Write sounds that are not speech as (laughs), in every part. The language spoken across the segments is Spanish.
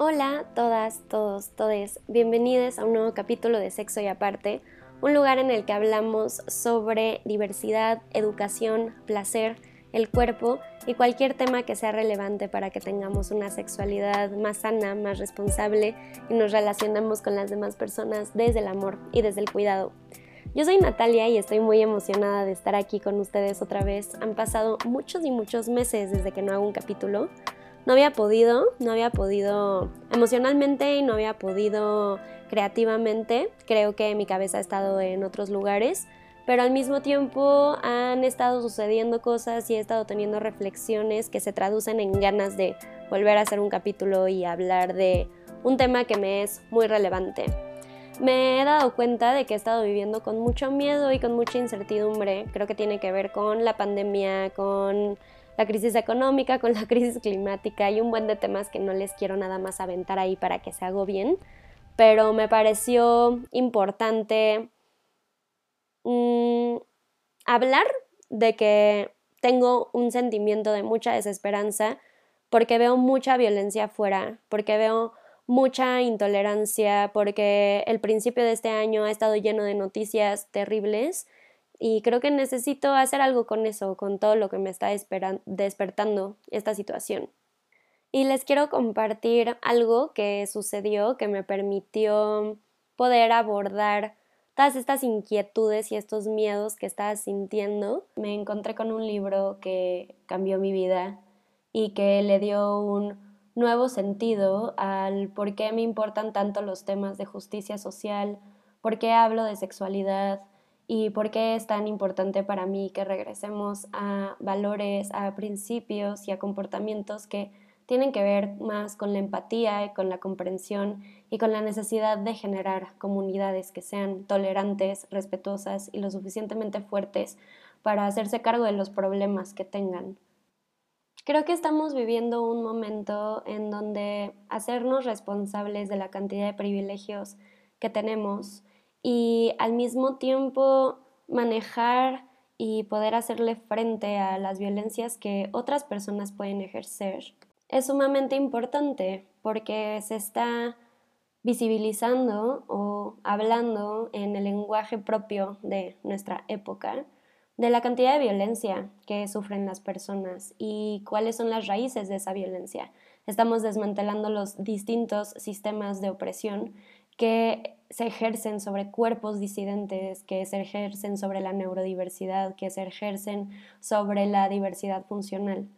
Hola todas, todos, todes. Bienvenidos a un nuevo capítulo de Sexo y Aparte, un lugar en el que hablamos sobre diversidad, educación, placer, el cuerpo y cualquier tema que sea relevante para que tengamos una sexualidad más sana, más responsable y nos relacionemos con las demás personas desde el amor y desde el cuidado. Yo soy Natalia y estoy muy emocionada de estar aquí con ustedes otra vez. Han pasado muchos y muchos meses desde que no hago un capítulo no había podido, no había podido emocionalmente y no había podido creativamente. Creo que mi cabeza ha estado en otros lugares, pero al mismo tiempo han estado sucediendo cosas y he estado teniendo reflexiones que se traducen en ganas de volver a hacer un capítulo y hablar de un tema que me es muy relevante. Me he dado cuenta de que he estado viviendo con mucho miedo y con mucha incertidumbre. Creo que tiene que ver con la pandemia, con la crisis económica, con la (laughs) crisis climática y un buen de temas que no les quiero nada más aventar ahí para que se hago bien, pero me pareció importante mm, hablar de que tengo un sentimiento de mucha desesperanza porque veo mucha violencia afuera, porque veo mucha intolerancia, porque el principio de este año ha estado lleno de noticias terribles y creo que necesito hacer algo con eso, con todo lo que me está despertando esta situación. Y les quiero compartir algo que sucedió que me permitió poder abordar todas estas inquietudes y estos miedos que estaba sintiendo. Me encontré con un libro que cambió mi vida y que le dio un nuevo sentido al por qué me importan tanto los temas de justicia social, por qué hablo de sexualidad, y por qué es tan importante para mí que regresemos a valores, a principios y a comportamientos que tienen que ver más con la empatía y con la comprensión y con la necesidad de generar comunidades que sean tolerantes, respetuosas y lo suficientemente fuertes para hacerse cargo de los problemas que tengan. Creo que estamos viviendo un momento en donde hacernos responsables de la cantidad de privilegios que tenemos y al mismo tiempo manejar y poder hacerle frente a las violencias que otras personas pueden ejercer es sumamente importante porque se está visibilizando o hablando en el lenguaje propio de nuestra época de la cantidad de violencia que sufren las personas y cuáles son las raíces de esa violencia. Estamos desmantelando los distintos sistemas de opresión que se ejercen sobre cuerpos disidentes, que se ejercen sobre la neurodiversidad, que se ejercen sobre la diversidad funcional.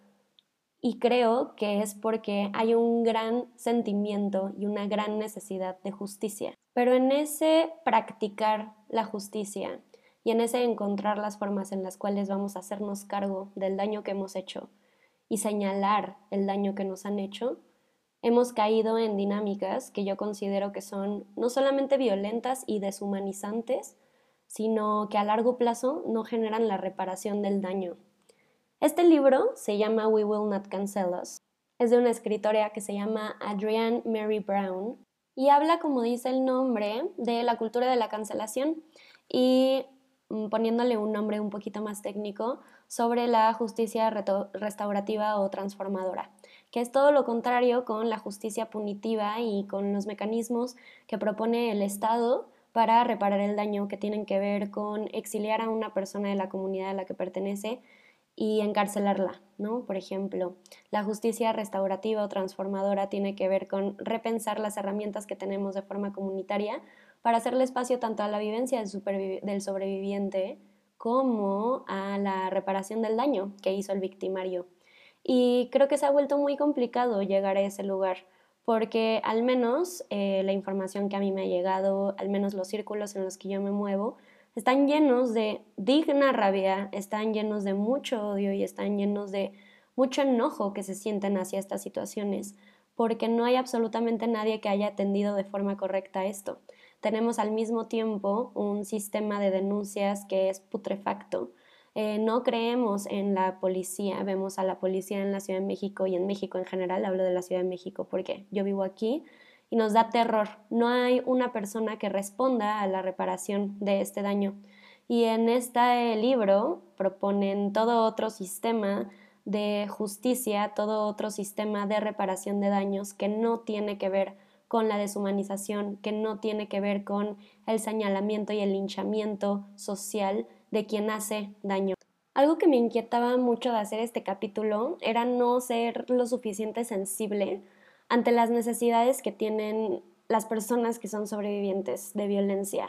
Y creo que es porque hay un gran sentimiento y una gran necesidad de justicia. Pero en ese practicar la justicia y en ese encontrar las formas en las cuales vamos a hacernos cargo del daño que hemos hecho y señalar el daño que nos han hecho, hemos caído en dinámicas que yo considero que son no solamente violentas y deshumanizantes, sino que a largo plazo no generan la reparación del daño. Este libro se llama We Will Not Cancel Us. Es de una escritora que se llama Adrienne Mary Brown y habla, como dice el nombre, de la cultura de la cancelación y mm, poniéndole un nombre un poquito más técnico sobre la justicia restaurativa o transformadora que es todo lo contrario con la justicia punitiva y con los mecanismos que propone el Estado para reparar el daño que tienen que ver con exiliar a una persona de la comunidad a la que pertenece y encarcelarla, ¿no? Por ejemplo, la justicia restaurativa o transformadora tiene que ver con repensar las herramientas que tenemos de forma comunitaria para hacerle espacio tanto a la vivencia del sobreviviente como a la reparación del daño que hizo el victimario. Y creo que se ha vuelto muy complicado llegar a ese lugar, porque al menos eh, la información que a mí me ha llegado, al menos los círculos en los que yo me muevo, están llenos de digna rabia, están llenos de mucho odio y están llenos de mucho enojo que se sienten hacia estas situaciones, porque no hay absolutamente nadie que haya atendido de forma correcta esto. Tenemos al mismo tiempo un sistema de denuncias que es putrefacto, eh, no creemos en la policía, vemos a la policía en la Ciudad de México y en México en general, hablo de la Ciudad de México porque yo vivo aquí y nos da terror. No hay una persona que responda a la reparación de este daño. Y en este libro proponen todo otro sistema de justicia, todo otro sistema de reparación de daños que no tiene que ver con la deshumanización, que no tiene que ver con el señalamiento y el linchamiento social de quien hace daño. Algo que me inquietaba mucho de hacer este capítulo era no ser lo suficiente sensible ante las necesidades que tienen las personas que son sobrevivientes de violencia.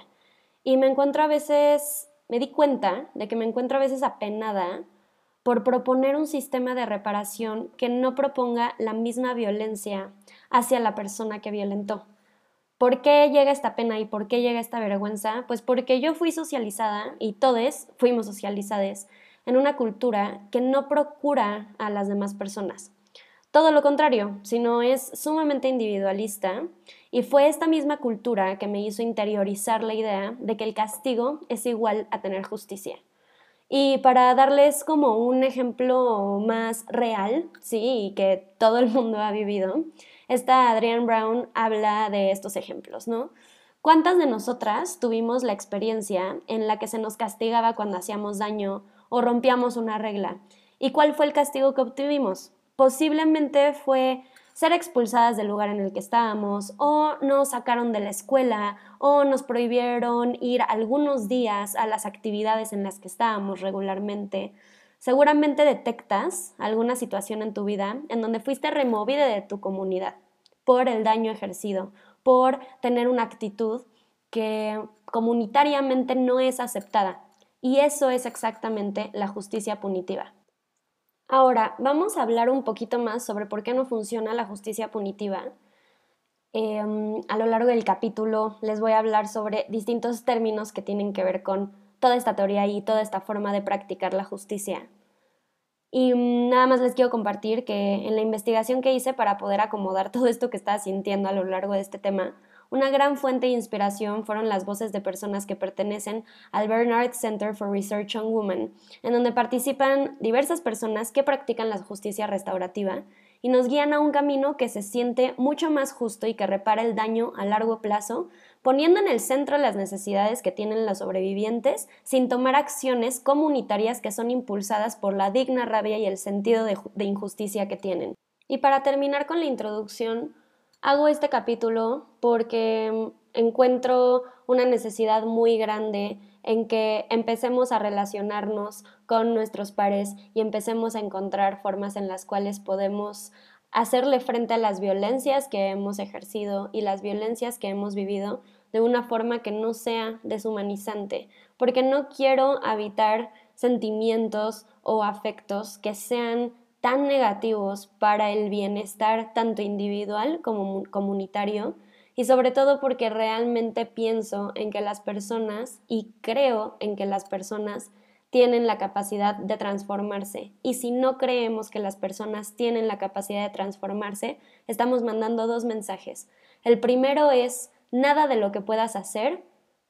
Y me encuentro a veces, me di cuenta de que me encuentro a veces apenada por proponer un sistema de reparación que no proponga la misma violencia hacia la persona que violentó. ¿Por qué llega esta pena y por qué llega esta vergüenza? Pues porque yo fui socializada y todos fuimos socializados en una cultura que no procura a las demás personas. Todo lo contrario, sino es sumamente individualista y fue esta misma cultura que me hizo interiorizar la idea de que el castigo es igual a tener justicia. Y para darles como un ejemplo más real, sí, que todo el mundo ha vivido, esta Adrienne Brown habla de estos ejemplos, ¿no? ¿Cuántas de nosotras tuvimos la experiencia en la que se nos castigaba cuando hacíamos daño o rompíamos una regla? ¿Y cuál fue el castigo que obtuvimos? Posiblemente fue ser expulsadas del lugar en el que estábamos, o nos sacaron de la escuela, o nos prohibieron ir algunos días a las actividades en las que estábamos regularmente. Seguramente detectas alguna situación en tu vida en donde fuiste removida de tu comunidad por el daño ejercido, por tener una actitud que comunitariamente no es aceptada. Y eso es exactamente la justicia punitiva. Ahora, vamos a hablar un poquito más sobre por qué no funciona la justicia punitiva. Em, a lo largo del capítulo les voy a hablar sobre distintos términos que tienen que ver con toda esta teoría y toda esta forma de practicar la justicia. Y nada más les quiero compartir que en la investigación que hice para poder acomodar (laughs) todo esto que estaba sintiendo a lo largo de este tema, una gran fuente de inspiración fueron las voces de personas que pertenecen al Bernard Center for Research on Women, en donde participan diversas personas que practican la justicia restaurativa y nos guían a un camino que se siente mucho más justo y que repara el daño a largo plazo, poniendo en el centro las necesidades que tienen los sobrevivientes sin tomar acciones comunitarias que son impulsadas por la digna rabia y el sentido de, injusticia que tienen. Y para terminar con la introducción, Hago este capítulo porque encuentro una necesidad muy grande en que empecemos a relacionarnos con nuestros pares y empecemos a encontrar formas en las cuales podemos hacerle frente a las violencias que hemos ejercido y las violencias que hemos vivido de una forma que no sea deshumanizante, porque no quiero habitar sentimientos o afectos que sean tan negativos para el bienestar tanto individual como comunitario y sobre todo porque realmente pienso en que las personas y creo en que las personas tienen la capacidad de transformarse. Y si no creemos que las personas tienen la capacidad de transformarse, estamos mandando dos mensajes. El primero es, nada de lo que puedas hacer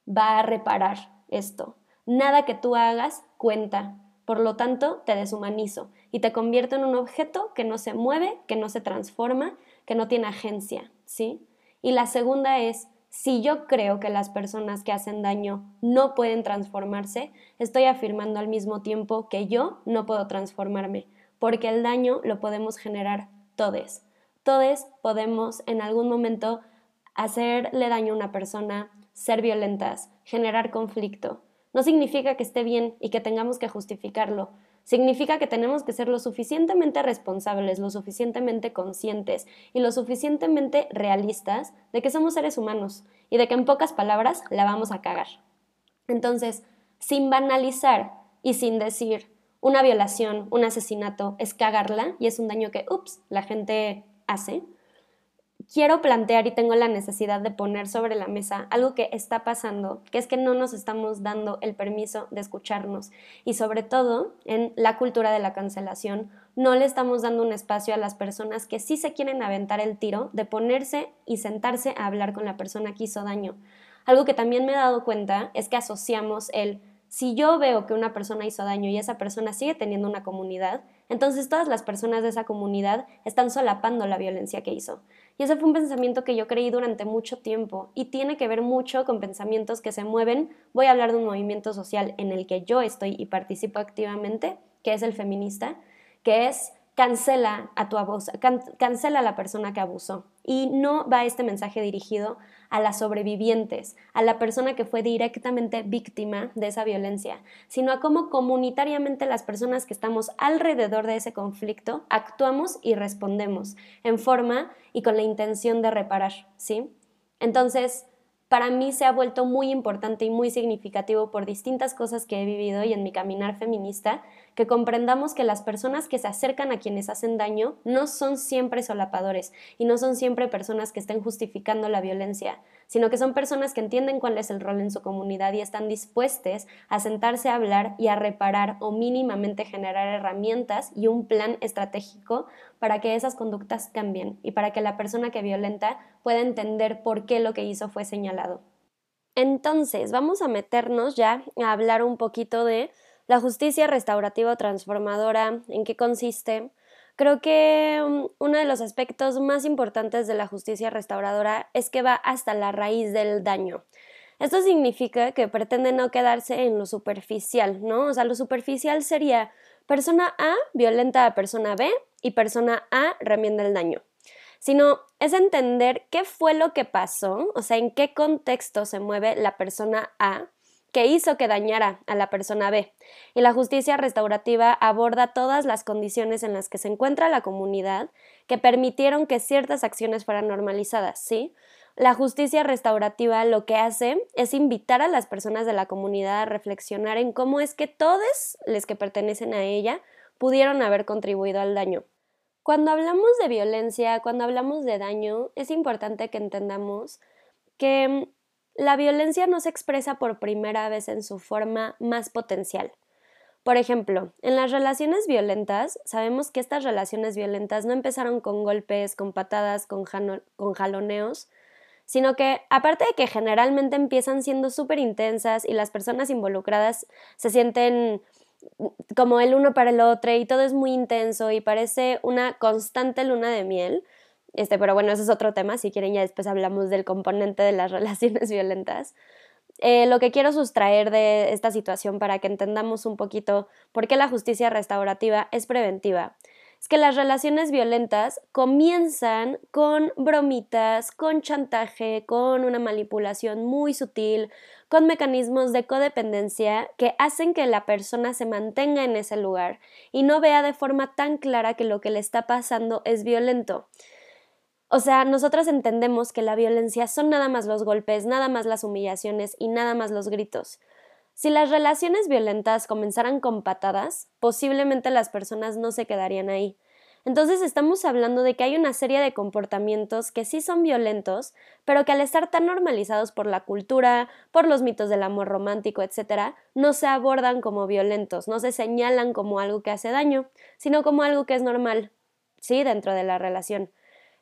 va a reparar esto. Nada que tú hagas cuenta. Por lo tanto, te deshumanizo y te convierto en un objeto que no se mueve, que no se transforma, que no tiene agencia, ¿sí? Y la segunda es, si yo creo que las personas que hacen daño no pueden transformarse, estoy afirmando al mismo tiempo que yo no puedo transformarme, porque el daño lo podemos generar todos. Todos podemos en algún momento hacerle daño a una persona, ser violentas, generar conflicto. No significa que esté bien y que tengamos que justificarlo, significa que tenemos que ser lo suficientemente responsables, lo suficientemente conscientes y lo suficientemente realistas de que somos seres humanos y de que en pocas palabras la vamos a cagar. Entonces, sin banalizar y sin decir una violación, un asesinato es cagarla y es un daño que, ups, la gente hace, quiero plantear y tengo la necesidad de poner sobre la mesa algo que está pasando, que es que no nos estamos dando el permiso de escucharnos y sobre todo en la cultura de la cancelación no le estamos dando un espacio a las personas que sí se quieren aventar el tiro de ponerse y sentarse a hablar con la persona que hizo daño. Algo que también me he dado cuenta es que asociamos el si yo veo que una persona hizo daño y esa persona sigue teniendo una comunidad, entonces todas las personas de esa comunidad están solapando la violencia que hizo. Y ese fue un pensamiento que yo creí durante mucho tiempo y tiene que ver mucho con pensamientos que se mueven. Voy a hablar de un movimiento social en el que yo estoy y participo activamente, que es el feminista, que es cancela a tu abuso, cancela a la persona que abusó. Y no va este mensaje dirigido a las sobrevivientes, a la persona que fue directamente víctima de esa violencia, sino a cómo comunitariamente las personas que estamos alrededor de ese conflicto actuamos y respondemos en forma y con la intención de reparar, ¿sí? Entonces, para mí se ha vuelto muy importante y muy significativo por distintas cosas que he vivido y en mi caminar feminista, que comprendamos que las personas que se acercan a quienes hacen daño no son siempre solapadores y no son siempre personas que estén justificando la violencia, sino que son personas que entienden cuál es el rol en su comunidad y están dispuestas a sentarse a hablar y a reparar o mínimamente generar herramientas y un plan estratégico para que esas conductas cambien y para que la persona que violenta pueda entender por qué lo que hizo fue señalado. Entonces, vamos a meternos ya a hablar un poquito de la justicia restaurativa transformadora, en qué consiste, Creo que mm, uno de los aspectos más importantes de la justicia restauradora es que va hasta la raíz del daño. Esto significa que pretende no quedarse en lo superficial, ¿no? O sea, lo superficial sería persona A violenta a persona B y persona A remienda el daño. Sino es entender qué fue lo que pasó, o sea, en qué contexto se mueve la persona A que hizo que dañara a la persona B. Y la justicia restaurativa aborda todas las condiciones en las que se encuentra la comunidad que permitieron que ciertas acciones fueran normalizadas, ¿sí? La justicia restaurativa lo que hace es invitar a las personas de la comunidad a reflexionar en cómo es que todos los que pertenecen a ella pudieron haber contribuido al daño. Cuando hablamos de violencia, cuando hablamos de daño, es importante que entendamos que la violencia no se expresa por primera vez en su forma más potencial. Por ejemplo, en las relaciones violentas, sabemos que estas relaciones violentas no empezaron con golpes, con patadas, con, jaloneos, sino que aparte de que generalmente empiezan siendo súper intensas y las personas involucradas se sienten como el uno para el otro y todo es muy intenso y parece una constante luna de miel, este, pero bueno, ese es otro tema. Si quieren, ya después hablamos del componente de las (laughs) relaciones violentas. Eh, lo que quiero sustraer de esta situación para que entendamos un poquito por qué la justicia restaurativa es preventiva es que las relaciones violentas comienzan con bromitas, con chantaje, con una manipulación muy sutil, con mecanismos de codependencia que hacen que la persona se mantenga en ese lugar y no vea de forma tan clara que lo que le está pasando es violento. O sea, nosotros entendemos que la violencia son nada más los golpes, nada más las humillaciones y nada más los gritos. Si las relaciones violentas comenzaran con patadas, posiblemente las personas no se quedarían ahí. Entonces estamos hablando de que hay una serie de comportamientos que sí son violentos, pero que al estar tan normalizados por la cultura, por los mitos del amor romántico, etc., no se abordan como violentos, no se señalan como algo que hace daño, sino como algo que es normal, sí, dentro de la relación.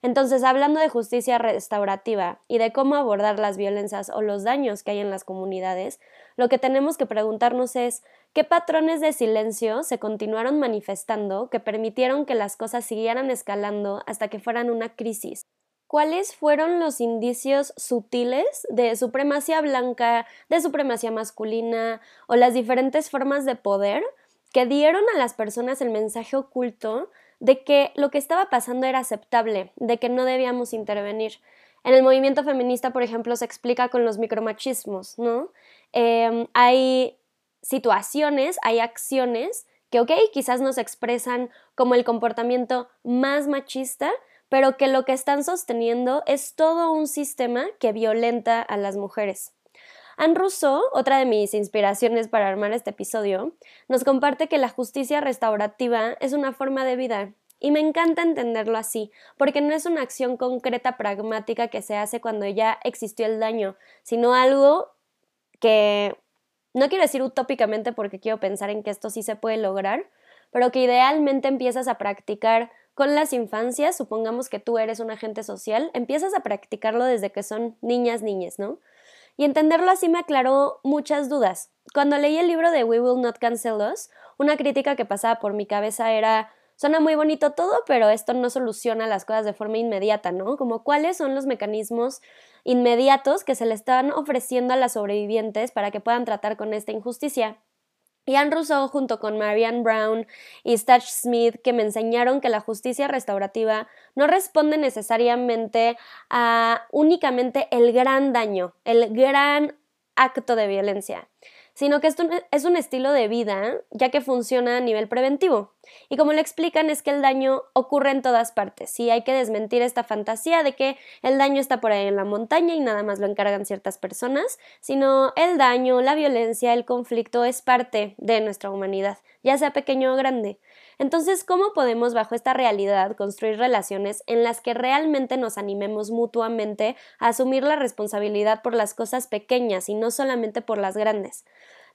Entonces, hablando de justicia restaurativa y de cómo abordar las violencias o los daños que hay en las comunidades, lo que tenemos que preguntarnos es qué patrones de silencio se continuaron manifestando que permitieron que las cosas siguieran escalando hasta que fueran una crisis. ¿Cuáles fueron los indicios sutiles de supremacía blanca, de supremacía masculina o las diferentes formas de poder que dieron a las personas el mensaje oculto de que lo que estaba pasando era aceptable, de que no debíamos intervenir. En el movimiento feminista, por ejemplo, se explica con los micromachismos, ¿no? Em, hay situaciones, hay acciones que, ok, quizás nos expresan como el comportamiento más machista, pero que lo que están sosteniendo es todo un sistema que violenta a las mujeres. Anne Rousseau, otra de mis inspiraciones para armar este episodio, nos comparte que la justicia restaurativa es una forma de vida. Y me encanta entenderlo así, porque no es una acción concreta pragmática que se hace cuando ya existió el daño, sino algo que no quiero decir utópicamente porque quiero pensar en que esto sí se puede lograr, pero que idealmente empiezas a practicar con las infancias, supongamos que tú eres un agente social, empiezas a practicarlo desde que son niñas, niñas, ¿no? Y entenderlo así me aclaró muchas dudas. Cuando leí el libro de We Will Not Cancel Us, una crítica que pasaba por mi cabeza era suena muy bonito todo, pero esto no soluciona las cosas de forma inmediata, ¿no? Como cuáles son los mecanismos inmediatos que se le están ofreciendo a las sobrevivientes para que puedan tratar con esta injusticia. Ian Rousseau junto con Marianne Brown y Stach Smith que me enseñaron que la justicia restaurativa no responde necesariamente a únicamente el gran daño, el gran acto de violencia, sino que esto es un estilo de vida ya que funciona a nivel preventivo. Y como le explican es que el daño ocurre en todas partes y hay que desmentir esta fantasía de que el daño está por ahí en la montaña y nada más lo encargan ciertas personas, sino el daño, la violencia, el conflicto es parte de nuestra humanidad, ya sea pequeño o grande. Entonces, ¿cómo podemos bajo esta realidad construir relaciones en las que realmente nos animemos mutuamente a asumir la responsabilidad por las cosas pequeñas y no solamente por las grandes?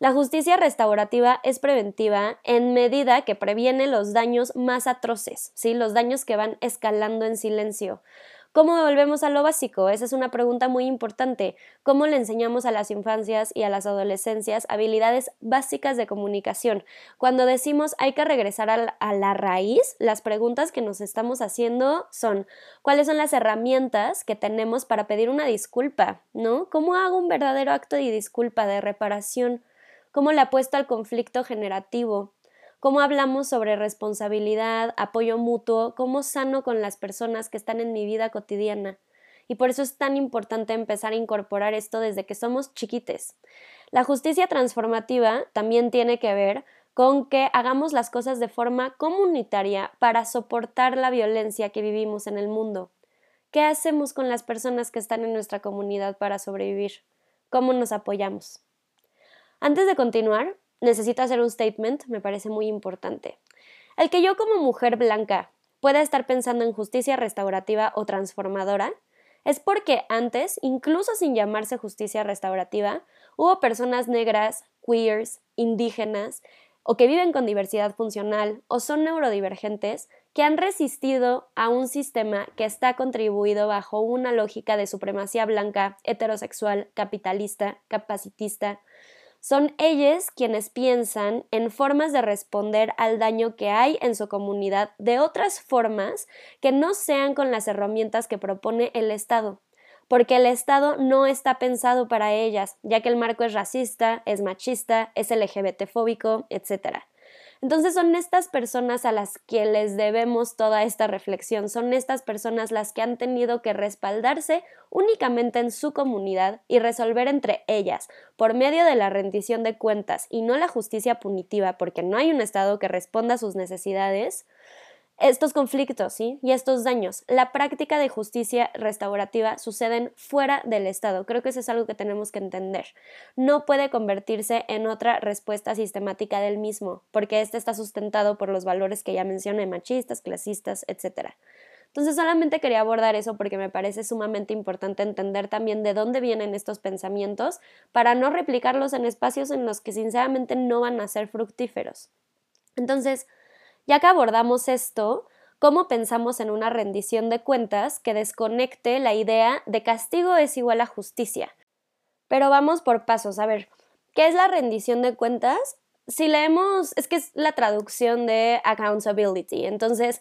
La justicia restaurativa es preventiva en medida que previene los daños más atroces, ¿sí? los daños que van escalando en silencio. ¿Cómo volvemos a lo básico? Esa es una pregunta muy importante. ¿Cómo le enseñamos a las infancias y a las adolescencias habilidades básicas de comunicación? Cuando decimos hay que regresar a la, raíz, las preguntas que nos estamos haciendo son ¿cuáles son las herramientas que tenemos para pedir una disculpa? ¿No? ¿Cómo hago un verdadero acto de disculpa, de reparación? ¿Cómo le apuesto al conflicto generativo? Cómo hablamos sobre responsabilidad, apoyo mutuo, cómo sano con las personas que están en mi vida cotidiana. Y por eso es tan importante empezar a incorporar esto desde que somos chiquites. La justicia transformativa también tiene que ver con que hagamos las cosas de forma comunitaria para soportar la violencia que vivimos en el mundo. ¿Qué hacemos con las personas que están en nuestra comunidad para sobrevivir? ¿Cómo nos apoyamos? Antes de continuar, necesito hacer un statement, me parece muy importante. El que yo como mujer blanca pueda estar pensando en justicia restaurativa o transformadora es porque antes, incluso sin llamarse justicia restaurativa, hubo personas negras, queers, indígenas, o que viven con diversidad funcional o son neurodivergentes que han resistido a un sistema que está contribuido bajo una lógica de supremacía blanca, heterosexual, capitalista, capacitista, son ellos quienes piensan en formas de responder al daño que hay en su comunidad de otras formas que no sean con las herramientas que propone el Estado, porque el Estado no está pensado para ellas, ya que el marco es racista, es machista, es LGBTfóbico, etc. Entonces son estas personas a las que les debemos toda esta reflexión, son estas personas las que han tenido que respaldarse únicamente en su comunidad y resolver entre ellas, por medio de la rendición de cuentas y no la justicia punitiva, porque no hay un Estado que responda a sus necesidades, estos conflictos ¿sí? y estos daños. La práctica de justicia restaurativa suceden fuera del Estado. Creo que eso es algo que tenemos que entender. No puede convertirse en otra respuesta sistemática del mismo, porque este está sustentado por los valores que ya mencioné, machistas, clasistas, etc. Entonces solamente quería abordar eso porque me parece sumamente importante entender también de dónde vienen estos pensamientos para no replicarlos en espacios en los que sinceramente no van a ser fructíferos. Entonces, ya que abordamos esto, ¿cómo pensamos en una rendición de cuentas que desconecte la idea de castigo es igual a justicia? Pero vamos por pasos. A ver, ¿qué es la rendición de cuentas? Si leemos, es que es la traducción de accountability. Entonces,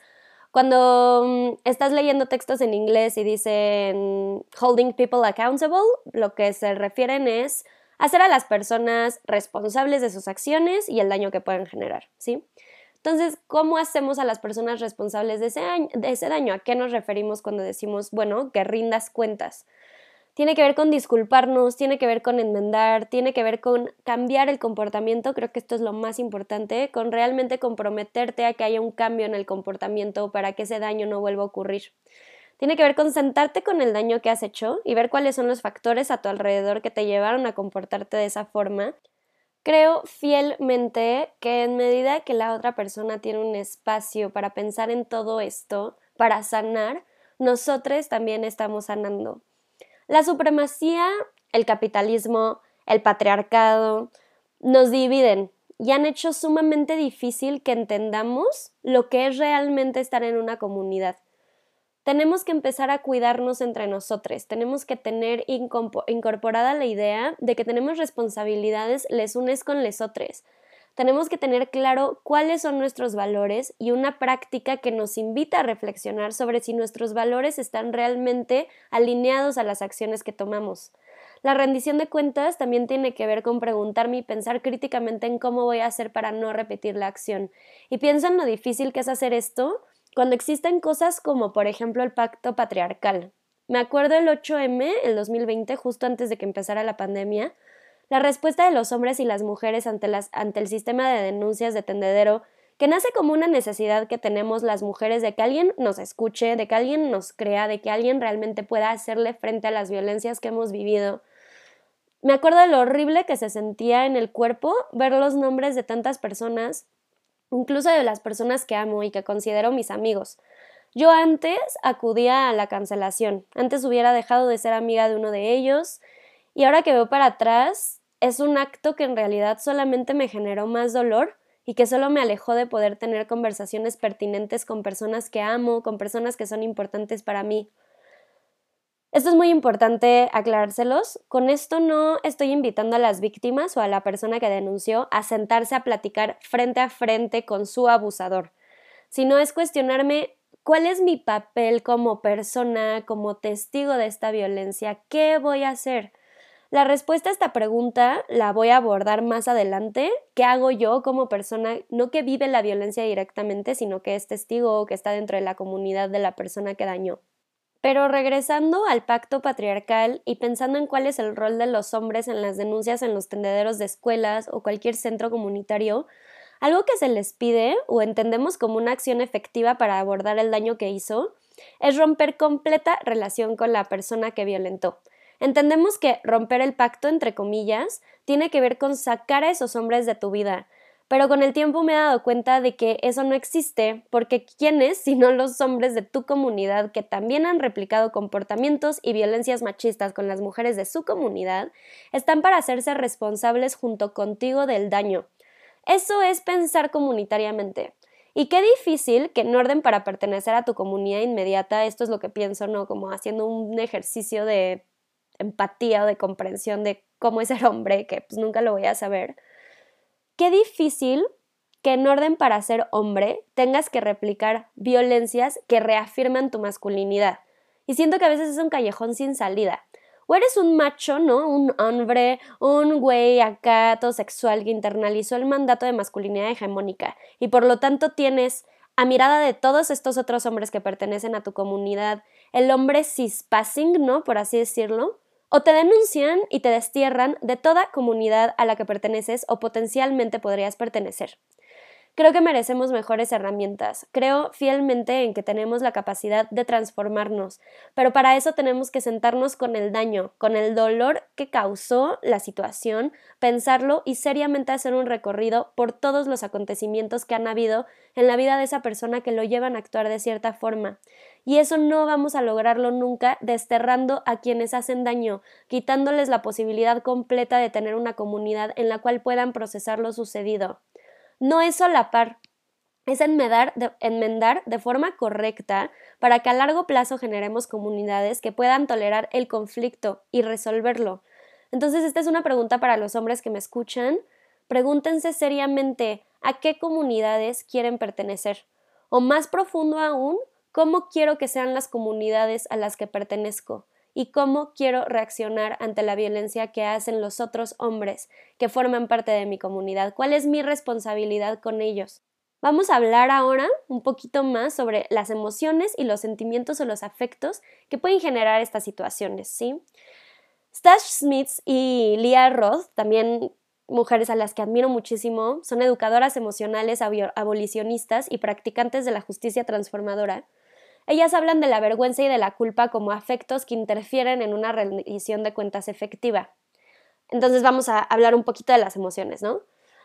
cuando mm, estás leyendo textos en inglés y dicen holding people accountable, lo que se refieren es hacer a las personas responsables de sus acciones y el daño que pueden generar, ¿sí? Entonces, ¿cómo hacemos a las personas responsables de ese, de ese daño? ¿A qué nos referimos cuando decimos, bueno, que rindas cuentas? Tiene que ver con disculparnos, tiene que ver con enmendar, tiene que ver con cambiar el comportamiento, creo que esto es lo más importante, con realmente comprometerte a que haya un cambio en el comportamiento para que ese daño no vuelva a ocurrir. Tiene que ver con sentarte con el daño que has hecho y ver cuáles son los factores a tu alrededor que te llevaron a comportarte de esa forma Creo fielmente que en medida que la otra persona tiene un espacio para pensar en todo esto, para sanar, nosotros también estamos sanando. La supremacía, el capitalismo, el patriarcado nos dividen y han hecho sumamente difícil que entendamos lo que es realmente estar en una comunidad tenemos que empezar a cuidarnos entre nosotros, tenemos que tener incorporada la idea de que tenemos responsabilidades les unes con les otros. Tenemos que tener claro cuáles son nuestros valores y una práctica que nos invita a reflexionar sobre si nuestros valores están realmente alineados a las acciones que tomamos. La rendición de cuentas también tiene que ver con preguntarme y pensar críticamente en cómo voy a hacer para no repetir la acción. Y pienso en lo difícil que es hacer esto cuando existen cosas como, por ejemplo, el pacto patriarcal. Me acuerdo el 8M, el 2020, justo antes de que empezara la pandemia, la respuesta de los hombres y las mujeres ante, el sistema de denuncias de tendedero que nace como una necesidad que tenemos las mujeres de que alguien nos escuche, de que alguien nos crea, de que alguien realmente pueda hacerle frente a las violencias que hemos vivido. Me acuerdo de lo horrible que se sentía en el cuerpo ver los nombres de tantas personas, incluso de las personas que amo y que considero mis amigos. Yo antes acudía a la cancelación, antes hubiera dejado de ser amiga de uno de ellos, y ahora que veo para atrás, es un acto que en realidad solamente me generó más dolor y que solo me alejó de poder tener conversaciones pertinentes con personas que amo, con personas que son importantes para mí. Esto es muy importante aclarárselos. Con esto no estoy invitando a las víctimas o a la persona que denunció a sentarse a platicar frente a frente con su abusador, sino es cuestionarme cuál es mi papel como persona, como testigo de esta violencia, qué voy a hacer. La respuesta a esta pregunta la voy a abordar más adelante. ¿Qué hago yo como persona, no que vive la violencia directamente, sino que es testigo o que está dentro de la comunidad de la persona que dañó? Pero regresando al pacto patriarcal y pensando en cuál es el rol de los hombres en las denuncias en los tendederos de escuelas o cualquier centro comunitario, algo que se les pide o entendemos como una acción efectiva para abordar el daño que hizo es romper completa relación con la persona que violentó. Entendemos que romper el pacto, entre comillas, tiene que ver con sacar a esos hombres de tu vida, pero con el tiempo me he dado cuenta de que eso no existe, porque ¿quiénes, sino los hombres de tu comunidad que también han replicado comportamientos y violencias machistas con las mujeres de su comunidad, están para hacerse responsables junto contigo del daño? Eso es pensar comunitariamente. Y qué difícil que en orden para pertenecer a tu comunidad inmediata, esto es lo que pienso, ¿no? Como haciendo un ejercicio de empatía o de comprensión de cómo es el hombre, que pues nunca lo voy a saber, qué difícil que en orden para ser hombre tengas que replicar violencias que reafirman tu masculinidad. Y siento que a veces es un callejón sin salida. O eres un macho, ¿no? Un hombre, un güey acá, todo sexual que internalizó el mandato de masculinidad hegemónica y por lo tanto tienes a mirada de todos estos otros hombres que pertenecen a tu comunidad, el hombre cispassing, ¿no? Por así decirlo, o te denuncian y te destierran de toda comunidad a la que perteneces o potencialmente podrías pertenecer. Creo que merecemos mejores herramientas. Creo fielmente en que tenemos la capacidad de transformarnos, pero para eso tenemos que sentarnos con el daño, con el dolor que causó la situación, pensarlo y seriamente hacer un recorrido por todos los acontecimientos que han habido en la vida de esa persona que lo llevan a actuar de cierta forma. Y eso no vamos a lograrlo nunca desterrando a quienes hacen daño, quitándoles la posibilidad completa de tener una comunidad en la cual puedan procesar lo sucedido no es solapar, es enmendar de, enmendar de forma correcta para que a largo plazo generemos comunidades que puedan tolerar el conflicto y resolverlo. Entonces, esta es una pregunta para los hombres que me escuchan. Pregúntense seriamente a qué comunidades quieren pertenecer. O más profundo aún, ¿cómo quiero que sean las comunidades a las que pertenezco? Y cómo quiero reaccionar ante la violencia que hacen los otros hombres que forman parte de mi comunidad, cuál es mi responsabilidad con ellos. Vamos a hablar ahora un poquito más sobre las emociones y los sentimientos o los afectos que pueden generar estas situaciones, ¿sí? Stash Smith y Leah Roth, también mujeres a las que admiro muchísimo, son educadoras emocionales abolicionistas y practicantes de la justicia transformadora, ellas hablan de la vergüenza y de la culpa como afectos que interfieren en una rendición de cuentas efectiva. Entonces vamos a hablar un poquito de las emociones, ¿no?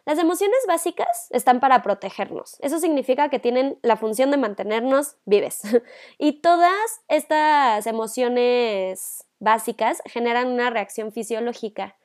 Las emociones básicas están para protegernos. Eso significa que tienen la función de mantenernos vives. (laughs) y todas estas emociones básicas generan una reacción fisiológica.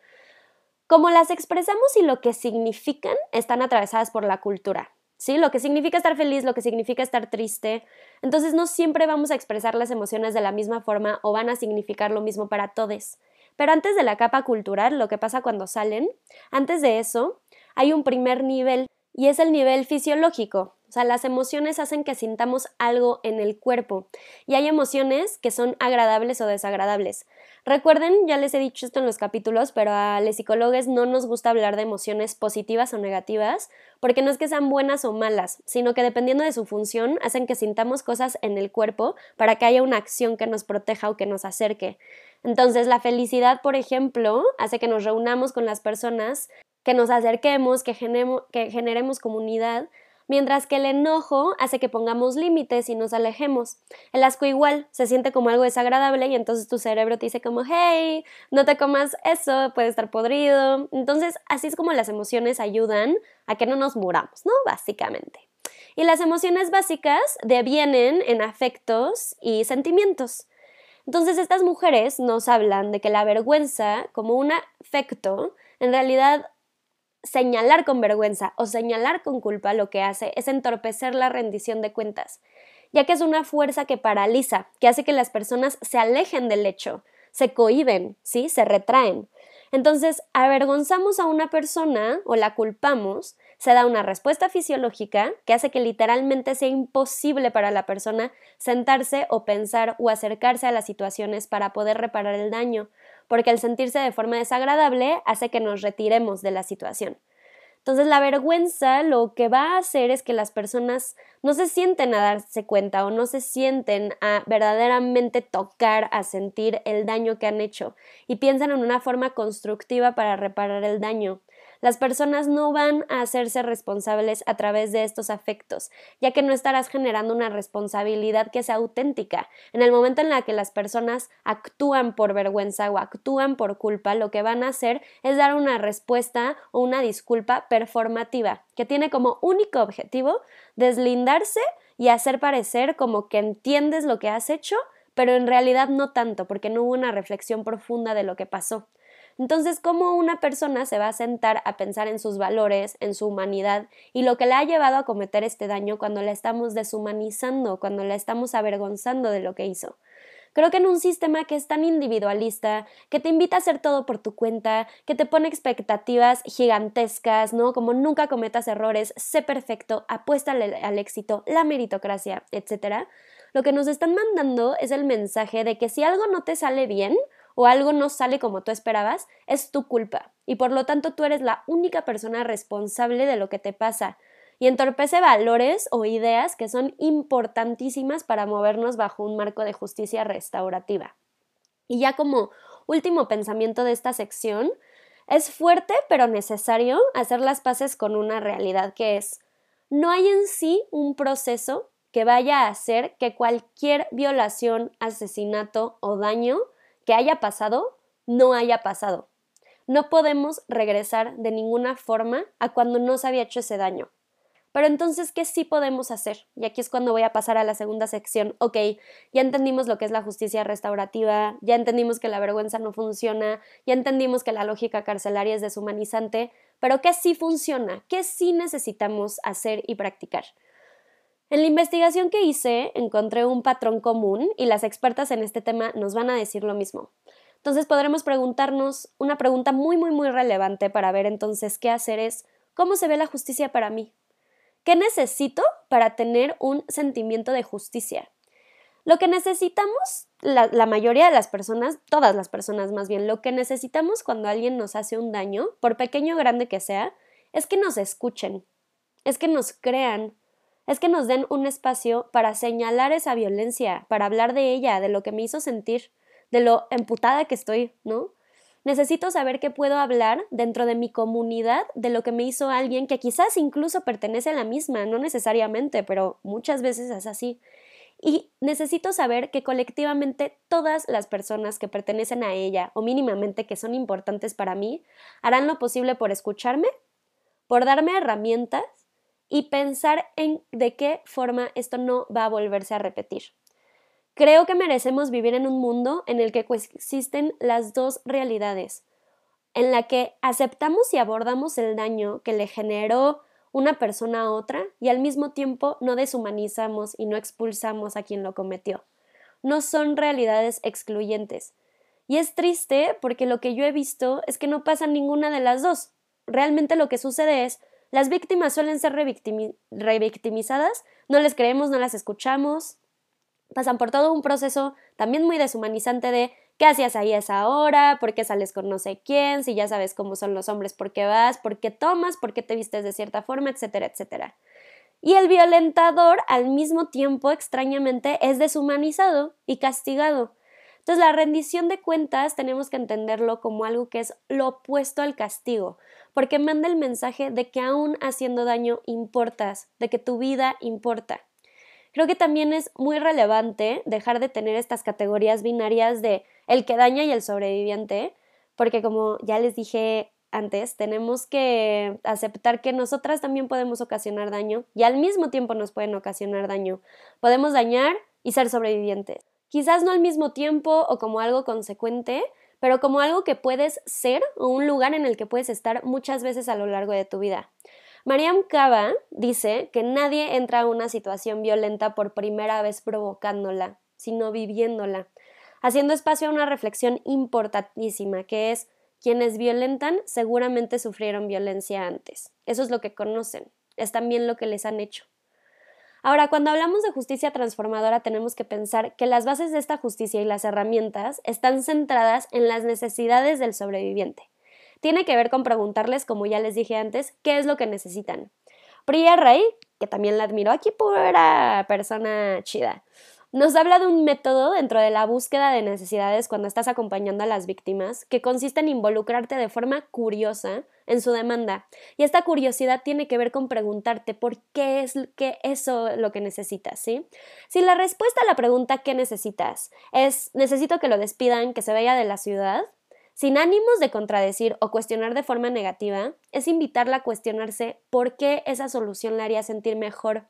Como las expresamos y lo que significan están atravesadas por la cultura. ¿Sí? Lo que significa estar feliz, lo que significa estar triste. Entonces no siempre vamos a expresar las emociones de la misma forma o van a significar lo mismo para todos. Pero antes de la capa cultural, lo que pasa cuando salen, antes de eso, hay un primer nivel y es el nivel fisiológico. sea, las emociones hacen que sintamos algo en el cuerpo y hay emociones que son agradables o desagradables. Recuerden, ya les he dicho esto en los capítulos, pero a los psicólogos no nos gusta hablar de emociones positivas o negativas, porque no es que sean buenas o malas, sino que dependiendo de su función hacen que sintamos cosas en el cuerpo para que haya una acción que nos proteja o que nos acerque. Entonces, la felicidad, por ejemplo, hace que nos reunamos con las personas, que nos acerquemos, que, generemos comunidad, mientras que el enojo hace que pongamos límites y nos alejemos. El asco igual se siente como algo desagradable y entonces tu cerebro te dice como, hey, no te comas eso, puede estar podrido. Entonces, así es como las emociones ayudan a que no nos muramos, ¿no? Básicamente. Y las emociones básicas devienen en afectos y sentimientos. Entonces estas mujeres nos hablan de que la vergüenza como un afecto en realidad señalar con vergüenza o señalar con culpa lo que hace es entorpecer la rendición de cuentas, ya que es una fuerza que paraliza, que hace que las personas se alejen del hecho, se cohiben, ¿sí? Se retraen. Entonces, avergonzamos a una persona o la culpamos, se da una respuesta fisiológica que hace que literalmente sea imposible para la persona sentarse o pensar o acercarse a las situaciones para poder reparar el daño, porque el sentirse de forma desagradable hace que nos retiremos de la situación. Entonces la vergüenza lo que va a hacer es que las personas no se sienten a darse cuenta o no se sienten a verdaderamente tocar, a sentir el daño que han hecho y piensan en una forma constructiva para reparar el daño. Las personas no van a hacerse responsables a través de estos afectos, ya que no estarás generando una responsabilidad que sea auténtica. En el momento en la que las personas actúan por vergüenza o actúan por culpa, lo que van a hacer es dar una respuesta o una disculpa performativa, que tiene como único objetivo deslindarse y hacer parecer como que entiendes lo que has hecho, pero en realidad no tanto, porque no hubo una reflexión profunda de lo que pasó. Entonces, ¿cómo una persona se va a sentar a pensar en sus valores, en su humanidad y lo que le ha llevado a cometer este daño cuando la estamos deshumanizando, cuando la estamos avergonzando de lo que hizo? Creo que en un sistema que es tan individualista, que te invita a hacer todo por tu cuenta, que te pone expectativas gigantescas, ¿no? Como nunca cometas errores, sé perfecto, apuesta al, éxito, la meritocracia, etc. Lo que nos están mandando es el mensaje de que si algo no te sale bien, o algo no sale como tú esperabas, es tu culpa y por lo tanto tú eres la única persona responsable de lo que te pasa y entorpece valores o ideas que son importantísimas para movernos bajo un marco de justicia restaurativa. Y ya como último pensamiento de esta sección, es fuerte pero necesario hacer las paces con una realidad que es, no hay en sí un proceso que vaya a hacer que cualquier violación, asesinato o daño que haya pasado no haya pasado. No podemos regresar de ninguna forma a cuando no se había hecho ese daño. Pero entonces, ¿qué sí podemos hacer? Y aquí es cuando voy a pasar a la segunda sección. Ok, ya entendimos lo que es la justicia restaurativa, ya entendimos que la vergüenza no funciona, ya entendimos que la lógica carcelaria es deshumanizante, pero ¿qué sí funciona? ¿Qué sí necesitamos hacer y practicar? En la investigación que hice encontré un patrón común y las expertas en este tema nos van a decir lo mismo. Entonces podremos preguntarnos una pregunta muy muy muy relevante para ver entonces qué hacer es ¿cómo se ve la justicia para mí? ¿Qué necesito para tener un sentimiento de justicia? Lo que necesitamos, la, la, mayoría de las personas, todas las personas más bien, lo que necesitamos cuando alguien nos hace un daño, por pequeño o grande que sea, es que nos escuchen, es que nos crean, es que nos den un espacio para señalar esa violencia, para hablar de ella, de lo que me hizo sentir, de lo emputada que estoy, ¿no? Necesito saber que puedo hablar dentro de mi comunidad de lo que me hizo alguien que quizás incluso pertenece a la misma, no necesariamente, pero muchas veces es así. Y necesito saber que colectivamente todas las personas que pertenecen a ella o mínimamente que son importantes para mí harán lo posible por escucharme, por darme herramientas y pensar en de qué forma esto no va a volverse a repetir. Creo que merecemos vivir en un mundo en el que coexisten las dos realidades, en la que aceptamos y abordamos el daño que le generó una persona a otra y al mismo tiempo no deshumanizamos y no expulsamos a quien lo cometió. No son realidades excluyentes. Y es triste porque lo que yo he visto es que no pasa ninguna de las dos. Realmente lo que sucede es Las víctimas suelen ser revictimizadas, no les creemos, no las escuchamos, pasan por todo un proceso también muy deshumanizante de qué hacías ahí a esa hora, por qué sales con no sé quién, si ya sabes cómo son los hombres, por qué vas, por qué tomas, por qué te vistes de cierta forma, etcétera, etcétera. Y el violentador al mismo tiempo extrañamente es deshumanizado y castigado. Entonces la rendición de cuentas tenemos que entenderlo como algo que es lo opuesto al castigo, porque manda el mensaje de que aún haciendo daño importas, de que tu vida importa. Creo que también es muy relevante dejar de tener estas categorías binarias de el que daña y el sobreviviente, porque como ya les dije antes, tenemos que aceptar que nosotras también podemos ocasionar daño y al mismo tiempo nos pueden ocasionar daño. Podemos dañar y ser sobrevivientes. Quizás no al mismo tiempo o como algo consecuente, pero como algo que puedes ser o un lugar en el que puedes estar muchas veces a lo largo de tu vida. Mariam Cava dice que nadie entra a una situación violenta por primera vez provocándola, sino viviéndola, haciendo espacio a una reflexión importantísima, que es quienes violentan seguramente sufrieron violencia antes. Eso es lo que conocen, es también lo que les han hecho. Ahora, cuando hablamos de justicia transformadora, tenemos que pensar que las bases de esta justicia y las herramientas están centradas en las necesidades del sobreviviente. Tiene que ver con preguntarles, como ya les dije antes, qué es lo que necesitan. Priya Rey, que también la admiro, aquí pura persona chida. Nos habla de un método dentro de la búsqueda de necesidades cuando estás acompañando a las víctimas que consiste en involucrarte de forma curiosa en su demanda. Y esta curiosidad tiene que ver con preguntarte por qué es que eso lo que necesitas, ¿sí? Si la respuesta a la pregunta ¿qué necesitas? es necesito que lo despidan, que se vaya de la ciudad, sin ánimos de contradecir o cuestionar de forma negativa, es invitarla a cuestionarse por qué esa solución la haría sentir mejor.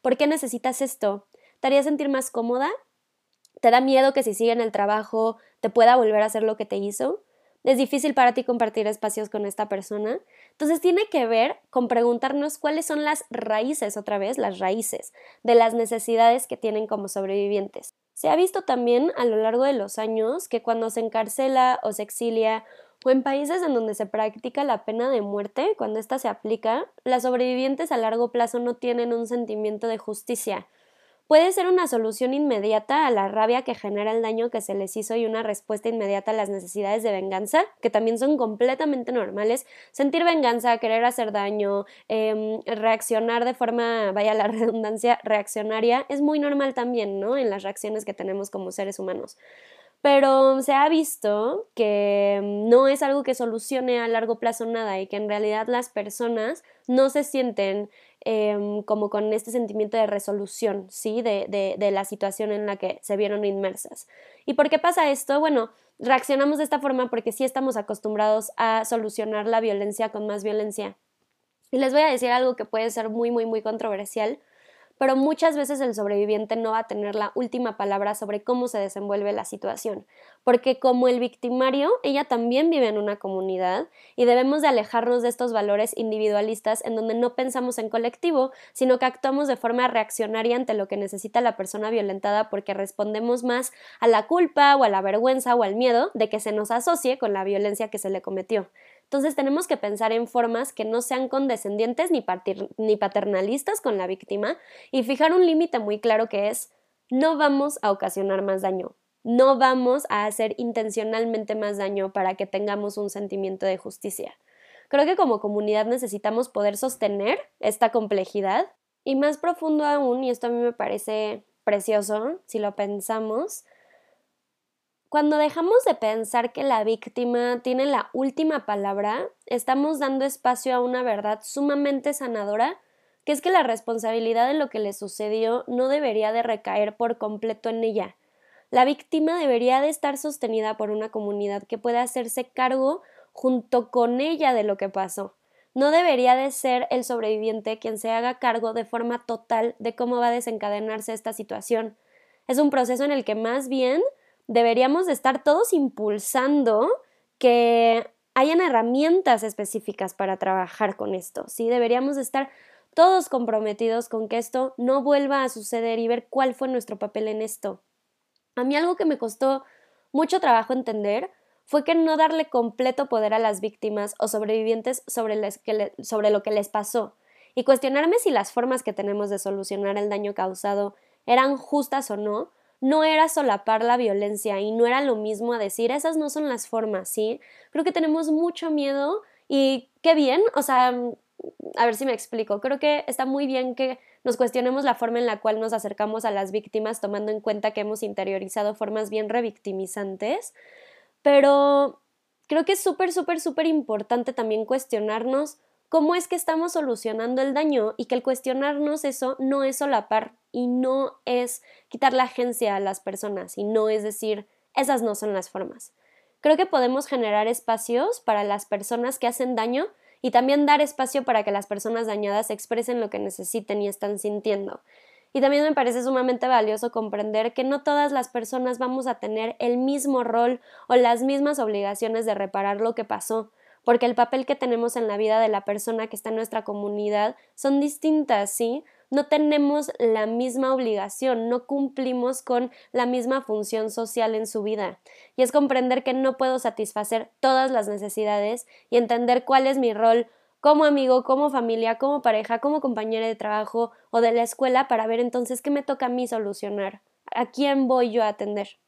¿Por qué necesitas esto? ¿Te haría sentir más cómoda? ¿Te da miedo que si sigue en el trabajo te pueda volver a hacer lo que te hizo? ¿Es difícil para ti compartir espacios con esta persona? Entonces tiene que ver con preguntarnos cuáles son las raíces, otra vez, las raíces de las necesidades que tienen como sobrevivientes. Se ha visto también a lo largo de los años que cuando se encarcela o se exilia o en países en donde se practica la pena de muerte, cuando ésta se aplica, las sobrevivientes a largo plazo no tienen un sentimiento de justicia, Puede ser una solución inmediata a la rabia que genera el daño que se les hizo y una respuesta inmediata a las necesidades de venganza, que también son completamente normales. Sentir venganza, querer hacer daño, em, reaccionar de forma, vaya la (laughs) redundancia, reaccionaria, es muy normal también, ¿no? En las reacciones que tenemos como seres humanos pero se ha visto que no es algo que solucione a largo plazo nada y que en realidad las personas no se sienten Em, como con este sentimiento de resolución, ¿sí? De, de, de la situación en la que se vieron inmersas. ¿Y por qué pasa esto? Bueno, reaccionamos de esta forma porque sí estamos acostumbrados a solucionar la violencia con más violencia. Y les voy a decir algo que puede ser muy, muy, muy controversial, pero muchas veces el sobreviviente no va a tener la última palabra sobre cómo se desenvuelve la situación, porque como el victimario, ella también vive en una comunidad y debemos de alejarnos de estos valores individualistas en donde no pensamos en colectivo, sino que actuamos de forma reaccionaria ante lo que necesita la persona violentada porque respondemos más a la culpa o a la vergüenza o al miedo de que se nos asocie con la violencia que se le cometió. Entonces tenemos que pensar en formas que no sean condescendientes ni, ni paternalistas con la víctima y fijar un límite muy claro que es no vamos a ocasionar más daño, no vamos a hacer intencionalmente más daño para que tengamos un sentimiento de justicia. Creo que como comunidad necesitamos poder sostener esta complejidad y más profundo aún, y esto a mí me parece precioso si lo pensamos, cuando dejamos de pensar que la víctima tiene la última palabra, estamos dando espacio a una verdad sumamente sanadora, que es que la responsabilidad de lo que le sucedió no debería de recaer por completo en ella. La víctima debería de estar sostenida por una comunidad que pueda hacerse cargo junto con ella de lo que pasó. No debería de ser el sobreviviente quien se haga cargo de forma total de cómo va a desencadenarse esta situación. Es un proceso en el que más bien deberíamos de estar todos impulsando que hayan herramientas específicas para trabajar con esto, ¿sí? Deberíamos de estar todos comprometidos con que esto no vuelva a suceder y ver cuál fue nuestro papel en esto. A mí algo que me costó mucho trabajo entender fue que no darle completo poder a las víctimas o sobrevivientes sobre, sobre lo que les pasó y cuestionarme si las formas que tenemos de solucionar el daño causado eran justas o no, no era solapar la violencia y no era lo mismo a decir esas no son las formas, ¿sí? Creo que tenemos mucho miedo y qué bien, o sea, a ver si me explico, creo que está muy bien que nos cuestionemos la forma en la cual nos acercamos a las víctimas tomando en cuenta que hemos interiorizado formas bien revictimizantes, pero creo que es súper, súper, súper importante también cuestionarnos cómo es que estamos solucionando el daño y que el cuestionarnos eso no es solapar y no es quitar la agencia a las personas y no es decir, esas no son las formas. Creo que podemos generar espacios para las personas que hacen daño y también dar espacio para que las personas dañadas expresen lo que necesiten y están sintiendo. Y también me parece sumamente valioso comprender que no todas las personas vamos a tener el mismo rol o las mismas obligaciones de reparar lo que pasó, porque el papel que tenemos en la vida de la persona que está en nuestra comunidad son distintas, ¿sí? No tenemos la misma obligación, no cumplimos con la misma función social en su vida. Y es comprender que no puedo satisfacer todas las necesidades y entender cuál es mi rol como amigo, como familia, como pareja, como compañera de trabajo o de la escuela para ver entonces qué me toca a mí solucionar, a quién voy yo a atender.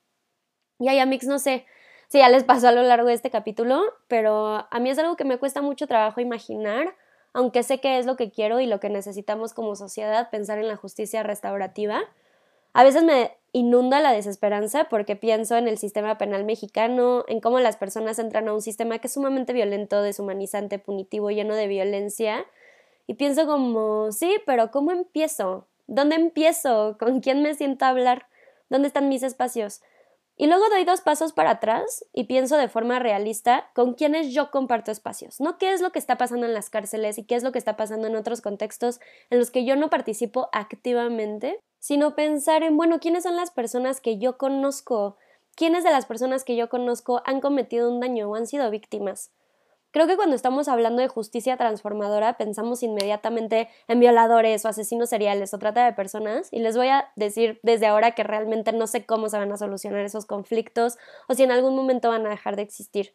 Y a Mix, no sé si ya les pasó a lo largo de este capítulo, pero a mí es algo que me cuesta mucho trabajo imaginar, aunque sé que es lo que quiero y lo que necesitamos como sociedad, pensar en la justicia restaurativa. A veces me inunda la desesperanza porque pienso en el sistema penal mexicano, en cómo las personas entran a un sistema que es sumamente violento, deshumanizante, punitivo, lleno de violencia. Y pienso como, sí, pero ¿cómo empiezo? ¿Dónde empiezo? ¿Con quién me siento a hablar? ¿Dónde están mis espacios? Y luego doy dos pasos para atrás y pienso de forma realista con quienes yo comparto espacios, no qué es lo que está pasando en las cárceles y qué es lo que está pasando en otros contextos en los que yo no participo activamente, sino pensar en, bueno, quiénes son las personas que yo conozco, quiénes de las personas que yo conozco han cometido un daño o han sido víctimas. Creo que cuando estamos hablando de justicia transformadora pensamos inmediatamente en violadores o asesinos seriales o trata de personas y les voy a decir desde ahora que realmente no sé cómo se van a solucionar esos conflictos o si en algún momento van a dejar de existir.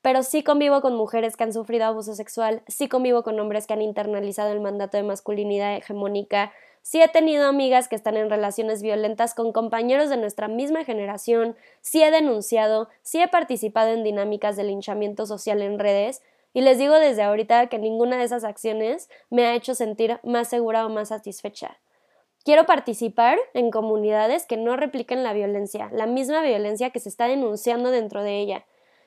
Pero sí convivo con mujeres que han sufrido abuso sexual, sí convivo con hombres que han internalizado el mandato de masculinidad hegemónica, Sí he tenido amigas que están en relaciones violentas con compañeros de nuestra misma generación, sí he denunciado, sí he participado en dinámicas de linchamiento social en redes, y les digo desde ahorita que ninguna de esas acciones me ha hecho sentir más segura o más satisfecha. Quiero participar en comunidades que no repliquen la violencia, la misma violencia que se está denunciando dentro de ella.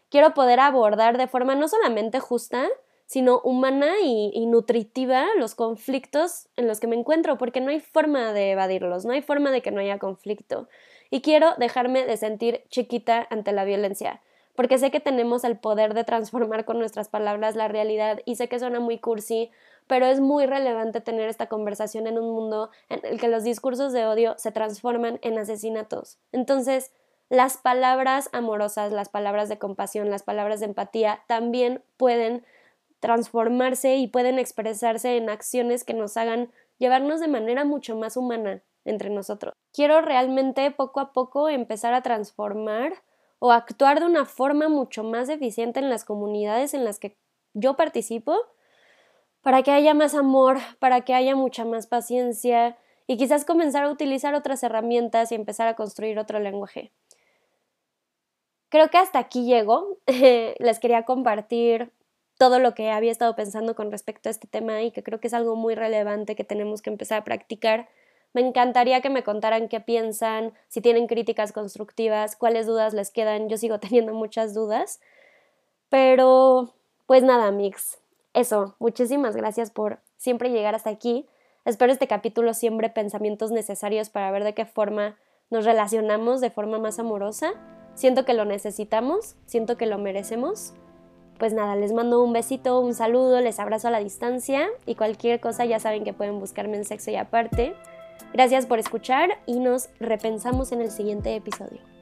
Quiero poder abordar de forma no solamente justa, sino humana y, nutritiva los conflictos en los que me encuentro, porque no hay forma de evadirlos, no hay forma de que no haya conflicto. Y quiero dejarme de sentir chiquita ante la violencia, porque sé que tenemos el poder de transformar con nuestras palabras la realidad y sé que suena muy cursi, pero es muy relevante tener esta conversación en un mundo en el que los discursos de odio se transforman en asesinatos. Entonces, las palabras amorosas, las palabras de compasión, las palabras de empatía también pueden transformarse y pueden expresarse en acciones que nos hagan llevarnos de manera mucho más humana entre nosotros. Quiero realmente poco a poco empezar a transformar o actuar de una forma mucho más eficiente en las comunidades en las que yo participo para que haya más amor, para que haya mucha más paciencia y quizás comenzar a utilizar otras herramientas y empezar a construir otro lenguaje. Creo que hasta aquí llego. (laughs) Les quería compartir todo lo que había estado pensando con respecto a este tema y que creo que es algo muy relevante que tenemos que empezar a practicar. Me encantaría que me contaran qué piensan, si tienen críticas constructivas, cuáles dudas les quedan. Yo sigo (laughs) teniendo muchas dudas. Pero, pues nada, Mix. Eso, muchísimas gracias por siempre llegar hasta aquí. Espero este capítulo siempre pensamientos necesarios para ver de qué forma nos relacionamos de forma más amorosa. Siento que lo necesitamos, siento que lo merecemos pues nada, les mando un besito, un saludo, les abrazo a la distancia y cualquier cosa ya saben que pueden buscarme en sexo y aparte. Gracias por escuchar y nos repensamos en el siguiente episodio.